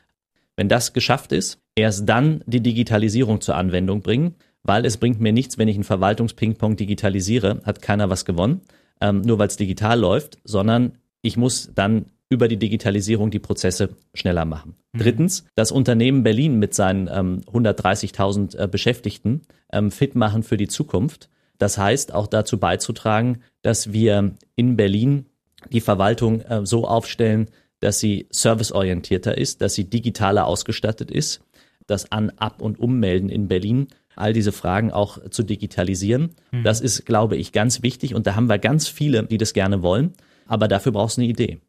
Speaker 3: Wenn das geschafft ist, erst dann die Digitalisierung zur Anwendung bringen, weil es bringt mir nichts, wenn ich einen Verwaltungspingpong digitalisiere, hat keiner was gewonnen, ähm, nur weil es digital läuft, sondern ich muss dann über die Digitalisierung die Prozesse schneller machen. Mhm. Drittens, das Unternehmen Berlin mit seinen ähm, 130.000 äh, Beschäftigten ähm, fit machen für die Zukunft. Das heißt, auch dazu beizutragen, dass wir in Berlin die Verwaltung äh, so aufstellen, dass sie serviceorientierter ist, dass sie digitaler ausgestattet ist, das An-, Ab- und Ummelden in Berlin all diese Fragen auch zu digitalisieren. Mhm. Das ist, glaube ich, ganz wichtig und da haben wir ganz viele, die das gerne wollen, aber dafür brauchst du eine Idee.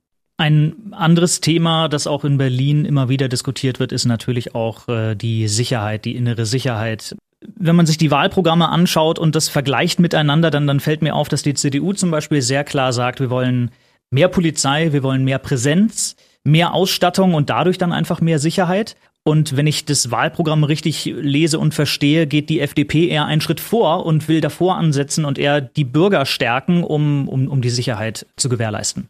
Speaker 2: Ein anderes Thema, das auch in Berlin immer wieder diskutiert wird, ist natürlich auch äh, die Sicherheit, die innere Sicherheit. Wenn man sich die Wahlprogramme anschaut und das vergleicht miteinander, dann, dann fällt mir auf, dass die CDU zum Beispiel sehr klar sagt, wir wollen mehr Polizei, wir wollen mehr Präsenz, mehr Ausstattung und dadurch dann einfach mehr Sicherheit. Und wenn ich das Wahlprogramm richtig lese und verstehe, geht die FDP eher einen Schritt vor und will davor ansetzen und eher die Bürger stärken, um, um, um die Sicherheit zu gewährleisten.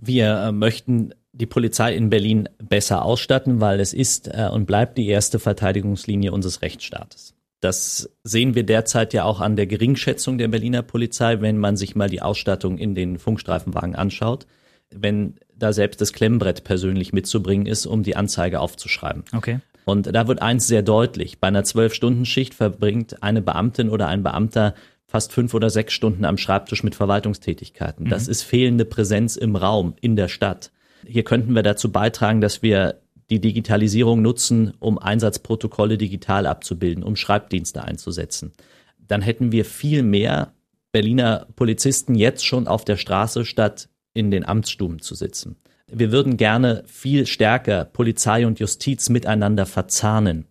Speaker 3: Wir äh, möchten die Polizei in Berlin besser ausstatten, weil es ist äh, und bleibt die erste Verteidigungslinie unseres Rechtsstaates. Das sehen wir derzeit ja auch an der Geringschätzung der Berliner Polizei, wenn man sich mal die Ausstattung in den Funkstreifenwagen anschaut. Wenn da selbst das Klemmbrett persönlich mitzubringen ist, um die Anzeige aufzuschreiben.
Speaker 2: Okay.
Speaker 3: Und da wird eins sehr deutlich. Bei einer Zwölf-Stunden-Schicht verbringt eine Beamtin oder ein Beamter fast fünf oder sechs Stunden am Schreibtisch mit Verwaltungstätigkeiten. Das mhm. ist fehlende Präsenz im Raum, in der Stadt. Hier könnten wir dazu beitragen, dass wir die Digitalisierung nutzen, um Einsatzprotokolle digital abzubilden, um Schreibdienste einzusetzen. Dann hätten wir viel mehr Berliner Polizisten jetzt schon auf der Straße, statt in den Amtsstuben zu sitzen. Wir würden gerne viel stärker Polizei und Justiz miteinander verzahnen.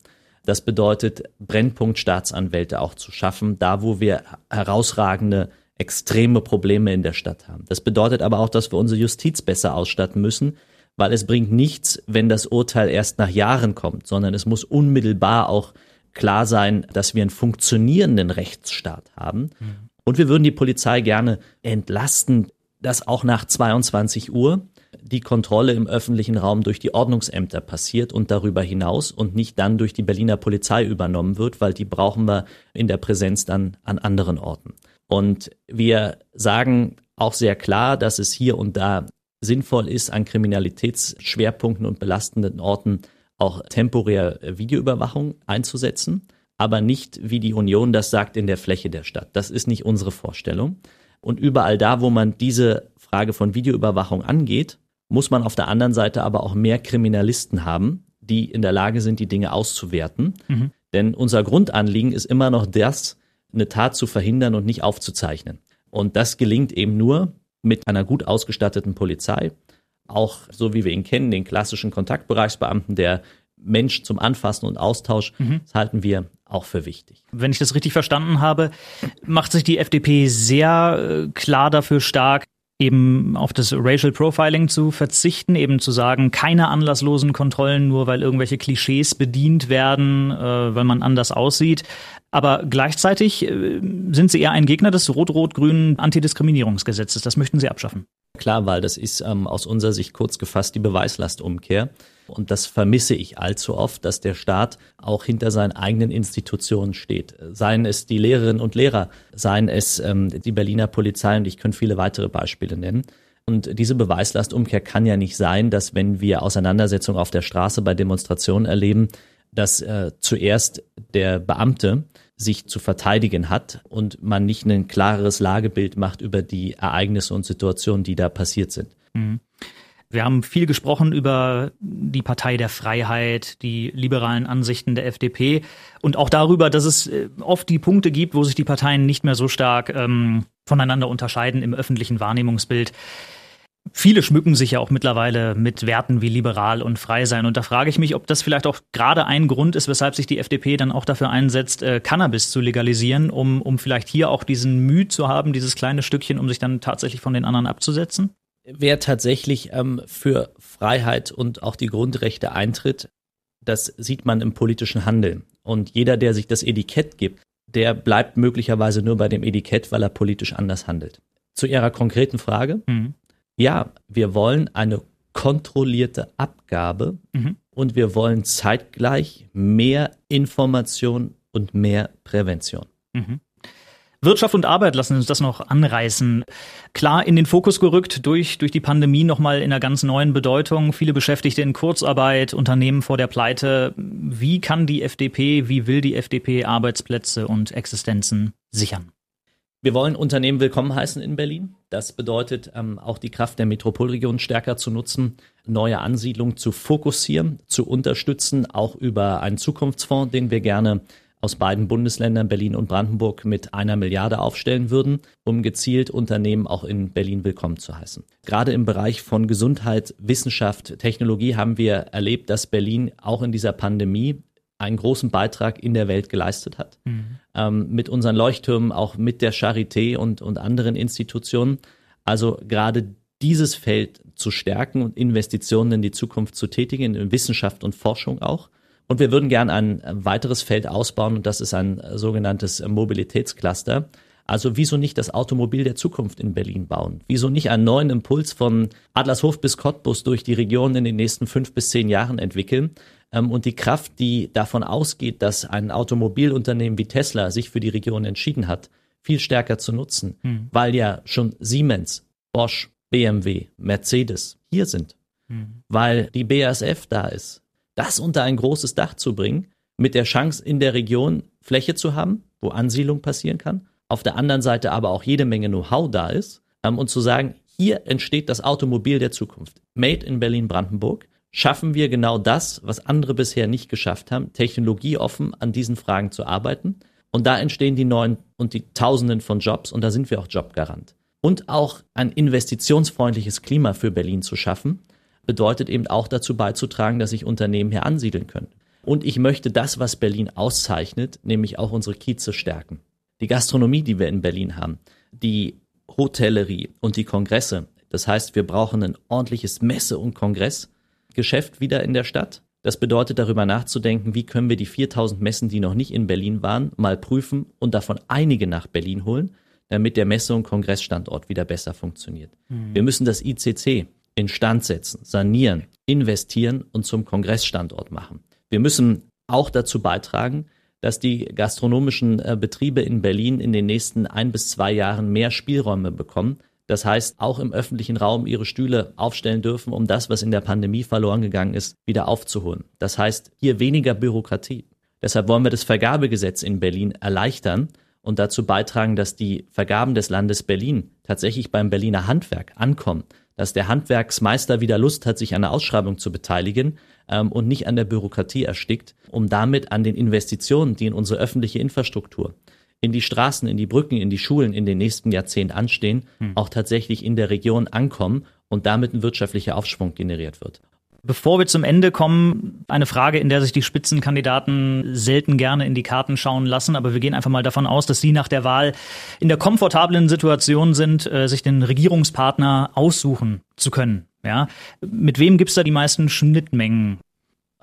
Speaker 3: Das bedeutet, Brennpunktstaatsanwälte auch zu schaffen, da wo wir herausragende, extreme Probleme in der Stadt haben. Das bedeutet aber auch, dass wir unsere Justiz besser ausstatten müssen, weil es bringt nichts, wenn das Urteil erst nach Jahren kommt, sondern es muss unmittelbar auch klar sein, dass wir einen funktionierenden Rechtsstaat haben. Mhm. Und wir würden die Polizei gerne entlasten, dass auch nach 22 Uhr die Kontrolle im öffentlichen Raum durch die Ordnungsämter passiert und darüber hinaus und nicht dann durch die Berliner Polizei übernommen wird, weil die brauchen wir in der Präsenz dann an anderen Orten. Und wir sagen auch sehr klar, dass es hier und da sinnvoll ist, an Kriminalitätsschwerpunkten und belastenden Orten auch temporär Videoüberwachung einzusetzen, aber nicht, wie die Union das sagt, in der Fläche der Stadt. Das ist nicht unsere Vorstellung. Und überall da, wo man diese Frage von Videoüberwachung angeht, muss man auf der anderen Seite aber auch mehr Kriminalisten haben, die in der Lage sind, die Dinge auszuwerten. Mhm. Denn unser Grundanliegen ist immer noch das, eine Tat zu verhindern und nicht aufzuzeichnen. Und das gelingt eben nur mit einer gut ausgestatteten Polizei, auch so wie wir ihn kennen, den klassischen Kontaktbereichsbeamten, der Mensch zum Anfassen und Austausch, mhm. das halten wir auch für wichtig.
Speaker 2: Wenn ich das richtig verstanden habe, macht sich die FDP sehr äh, klar dafür stark, eben auf das Racial Profiling zu verzichten, eben zu sagen, keine anlasslosen Kontrollen, nur weil irgendwelche Klischees bedient werden, äh, weil man anders aussieht. Aber gleichzeitig äh, sind Sie eher ein Gegner des rot-rot-grünen Antidiskriminierungsgesetzes. Das möchten Sie abschaffen.
Speaker 3: Klar, weil das ist ähm, aus unserer Sicht kurz gefasst die Beweislastumkehr. Und das vermisse ich allzu oft, dass der Staat auch hinter seinen eigenen Institutionen steht. Seien es die Lehrerinnen und Lehrer, seien es ähm, die Berliner Polizei und ich könnte viele weitere Beispiele nennen. Und diese Beweislastumkehr kann ja nicht sein, dass wenn wir Auseinandersetzungen auf der Straße bei Demonstrationen erleben, dass äh, zuerst der Beamte sich zu verteidigen hat und man nicht ein klareres Lagebild macht über die Ereignisse und Situationen, die da passiert sind. Mhm.
Speaker 2: Wir haben viel gesprochen über die Partei der Freiheit, die liberalen Ansichten der FDP und auch darüber, dass es äh, oft die Punkte gibt, wo sich die Parteien nicht mehr so stark ähm, voneinander unterscheiden im öffentlichen Wahrnehmungsbild. Viele schmücken sich ja auch mittlerweile mit Werten wie liberal und frei sein. Und da frage ich mich, ob das vielleicht auch gerade ein Grund ist, weshalb sich die FDP dann auch dafür einsetzt, äh, Cannabis zu legalisieren, um, um vielleicht hier auch diesen Mühe zu haben, dieses kleine Stückchen, um sich dann tatsächlich von den anderen abzusetzen?
Speaker 3: Wer tatsächlich ähm, für Freiheit und auch die Grundrechte eintritt, das sieht man im politischen Handeln. Und jeder, der sich das Etikett gibt, der bleibt möglicherweise nur bei dem Etikett, weil er politisch anders handelt. Zu Ihrer konkreten Frage. Mhm. Ja, wir wollen eine kontrollierte Abgabe mhm. und wir wollen zeitgleich mehr Information und mehr Prävention. Mhm.
Speaker 2: Wirtschaft und Arbeit lassen uns das noch anreißen. Klar in den Fokus gerückt durch, durch die Pandemie nochmal in einer ganz neuen Bedeutung. Viele Beschäftigte in Kurzarbeit, Unternehmen vor der Pleite. Wie kann die FDP, wie will die FDP Arbeitsplätze und Existenzen sichern?
Speaker 3: Wir wollen Unternehmen willkommen heißen in Berlin. Das bedeutet ähm, auch die Kraft der Metropolregion stärker zu nutzen, neue Ansiedlungen zu fokussieren, zu unterstützen, auch über einen Zukunftsfonds, den wir gerne aus beiden Bundesländern Berlin und Brandenburg mit einer Milliarde aufstellen würden, um gezielt Unternehmen auch in Berlin willkommen zu heißen. Gerade im Bereich von Gesundheit, Wissenschaft, Technologie haben wir erlebt, dass Berlin auch in dieser Pandemie einen großen Beitrag in der Welt geleistet hat. Mhm. Ähm, mit unseren Leuchttürmen, auch mit der Charité und, und anderen Institutionen. Also gerade dieses Feld zu stärken und Investitionen in die Zukunft zu tätigen, in Wissenschaft und Forschung auch. Und wir würden gern ein weiteres Feld ausbauen und das ist ein sogenanntes Mobilitätscluster. Also wieso nicht das Automobil der Zukunft in Berlin bauen? Wieso nicht einen neuen Impuls von Adlershof bis Cottbus durch die Region in den nächsten fünf bis zehn Jahren entwickeln? Ähm, und die Kraft, die davon ausgeht, dass ein Automobilunternehmen wie Tesla sich für die Region entschieden hat, viel stärker zu nutzen, hm. weil ja schon Siemens, Bosch, BMW, Mercedes hier sind, hm. weil die BASF da ist, das unter ein großes Dach zu bringen, mit der Chance in der Region Fläche zu haben, wo Ansiedlung passieren kann, auf der anderen Seite aber auch jede Menge Know-how da ist ähm, und zu sagen, hier entsteht das Automobil der Zukunft. Made in Berlin-Brandenburg. Schaffen wir genau das, was andere bisher nicht geschafft haben, technologieoffen an diesen Fragen zu arbeiten. Und da entstehen die neuen und die Tausenden von Jobs und da sind wir auch Jobgarant. Und auch ein investitionsfreundliches Klima für Berlin zu schaffen, bedeutet eben auch dazu beizutragen, dass sich Unternehmen hier ansiedeln können. Und ich möchte das, was Berlin auszeichnet, nämlich auch unsere Kieze stärken. Die Gastronomie, die wir in Berlin haben, die Hotellerie und die Kongresse. Das heißt, wir brauchen ein ordentliches Messe- und Kongressgeschäft wieder in der Stadt. Das bedeutet darüber nachzudenken, wie können wir die 4000 Messen, die noch nicht in Berlin waren, mal prüfen und davon einige nach Berlin holen, damit der Messe- und Kongressstandort wieder besser funktioniert. Mhm. Wir müssen das ICC instand setzen, sanieren, investieren und zum Kongressstandort machen. Wir müssen auch dazu beitragen, dass die gastronomischen äh, Betriebe in Berlin in den nächsten ein bis zwei Jahren mehr Spielräume bekommen. Das heißt, auch im öffentlichen Raum ihre Stühle aufstellen dürfen, um das, was in der Pandemie verloren gegangen ist, wieder aufzuholen. Das heißt, hier weniger Bürokratie. Deshalb wollen wir das Vergabegesetz in Berlin erleichtern und dazu beitragen, dass die Vergaben des Landes Berlin tatsächlich beim Berliner Handwerk ankommen, dass der Handwerksmeister wieder Lust hat, sich an der Ausschreibung zu beteiligen ähm, und nicht an der Bürokratie erstickt, um damit an den Investitionen, die in unsere öffentliche Infrastruktur, in die Straßen, in die Brücken, in die Schulen in den nächsten Jahrzehnten anstehen, hm. auch tatsächlich in der Region ankommen und damit ein wirtschaftlicher Aufschwung generiert wird.
Speaker 2: Bevor wir zum Ende kommen, eine Frage, in der sich die Spitzenkandidaten selten gerne in die Karten schauen lassen, aber wir gehen einfach mal davon aus, dass sie nach der Wahl in der komfortablen Situation sind, äh, sich den Regierungspartner aussuchen zu können. Ja, mit wem gibt's da die meisten Schnittmengen?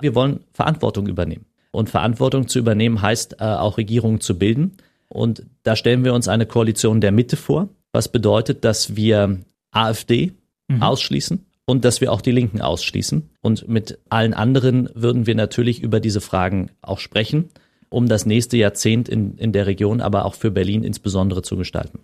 Speaker 3: Wir wollen Verantwortung übernehmen. Und Verantwortung zu übernehmen heißt äh, auch Regierungen zu bilden. Und da stellen wir uns eine Koalition der Mitte vor, was bedeutet, dass wir AfD mhm. ausschließen, und dass wir auch die Linken ausschließen. Und mit allen anderen würden wir natürlich über diese Fragen auch sprechen, um das nächste Jahrzehnt in, in der Region, aber auch für Berlin insbesondere zu gestalten.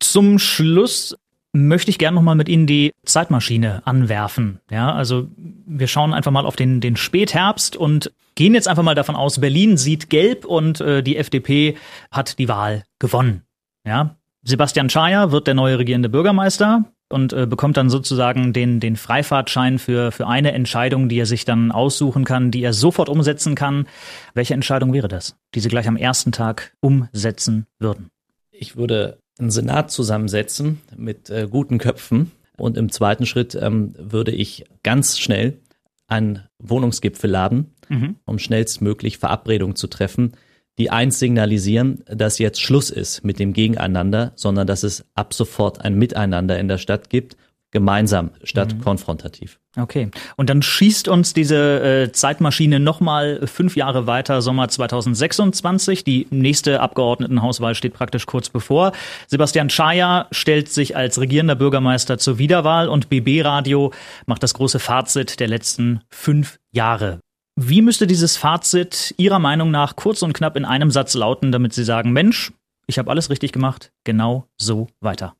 Speaker 2: Zum Schluss möchte ich gerne nochmal mit Ihnen die Zeitmaschine anwerfen. Ja, also wir schauen einfach mal auf den, den Spätherbst und gehen jetzt einfach mal davon aus, Berlin sieht gelb und äh, die FDP hat die Wahl gewonnen. Ja, Sebastian Schaja wird der neue regierende Bürgermeister und äh, bekommt dann sozusagen den, den Freifahrtschein für, für eine Entscheidung, die er sich dann aussuchen kann, die er sofort umsetzen kann. Welche Entscheidung wäre das, die Sie gleich am ersten Tag umsetzen würden?
Speaker 3: Ich würde einen Senat zusammensetzen mit äh, guten Köpfen und im zweiten Schritt ähm, würde ich ganz schnell einen Wohnungsgipfel laden, mhm. um schnellstmöglich Verabredungen zu treffen, die eins signalisieren, dass jetzt Schluss ist mit dem Gegeneinander, sondern dass es ab sofort ein Miteinander in der Stadt gibt, gemeinsam statt mhm. konfrontativ.
Speaker 2: Okay. Und dann schießt uns diese äh, Zeitmaschine nochmal fünf Jahre weiter, Sommer 2026. Die nächste Abgeordnetenhauswahl steht praktisch kurz bevor. Sebastian Schaja stellt sich als regierender Bürgermeister zur Wiederwahl und BB Radio macht das große Fazit der letzten fünf Jahre. Wie müsste dieses Fazit Ihrer Meinung nach kurz und knapp in einem Satz lauten, damit Sie sagen, Mensch, ich habe alles richtig gemacht, genau so weiter?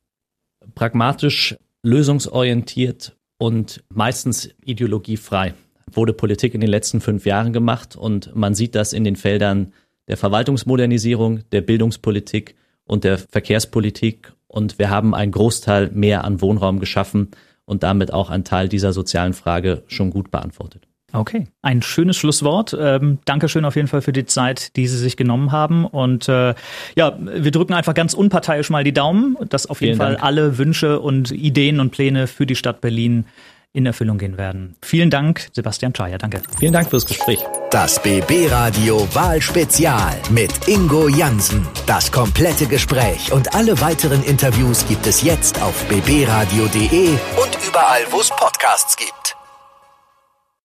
Speaker 3: Pragmatisch, lösungsorientiert und meistens ideologiefrei wurde Politik in den letzten fünf Jahren gemacht und man sieht das in den Feldern der Verwaltungsmodernisierung, der Bildungspolitik und der Verkehrspolitik und wir haben einen Großteil mehr an Wohnraum geschaffen und damit auch einen Teil dieser sozialen Frage schon gut beantwortet.
Speaker 2: Okay, ein schönes Schlusswort. Ähm, Dankeschön auf jeden Fall für die Zeit, die Sie sich genommen haben. Und äh, ja, wir drücken einfach ganz unparteiisch mal die Daumen, dass auf jeden Vielen Fall Dank. alle Wünsche und Ideen und Pläne für die Stadt Berlin in Erfüllung gehen werden. Vielen Dank, Sebastian Czaja. Danke.
Speaker 3: Vielen Dank fürs Gespräch.
Speaker 1: Das BB Radio Wahlspezial mit Ingo Jansen. Das komplette Gespräch und alle weiteren Interviews gibt es jetzt auf bbradio.de und überall, wo es Podcasts gibt.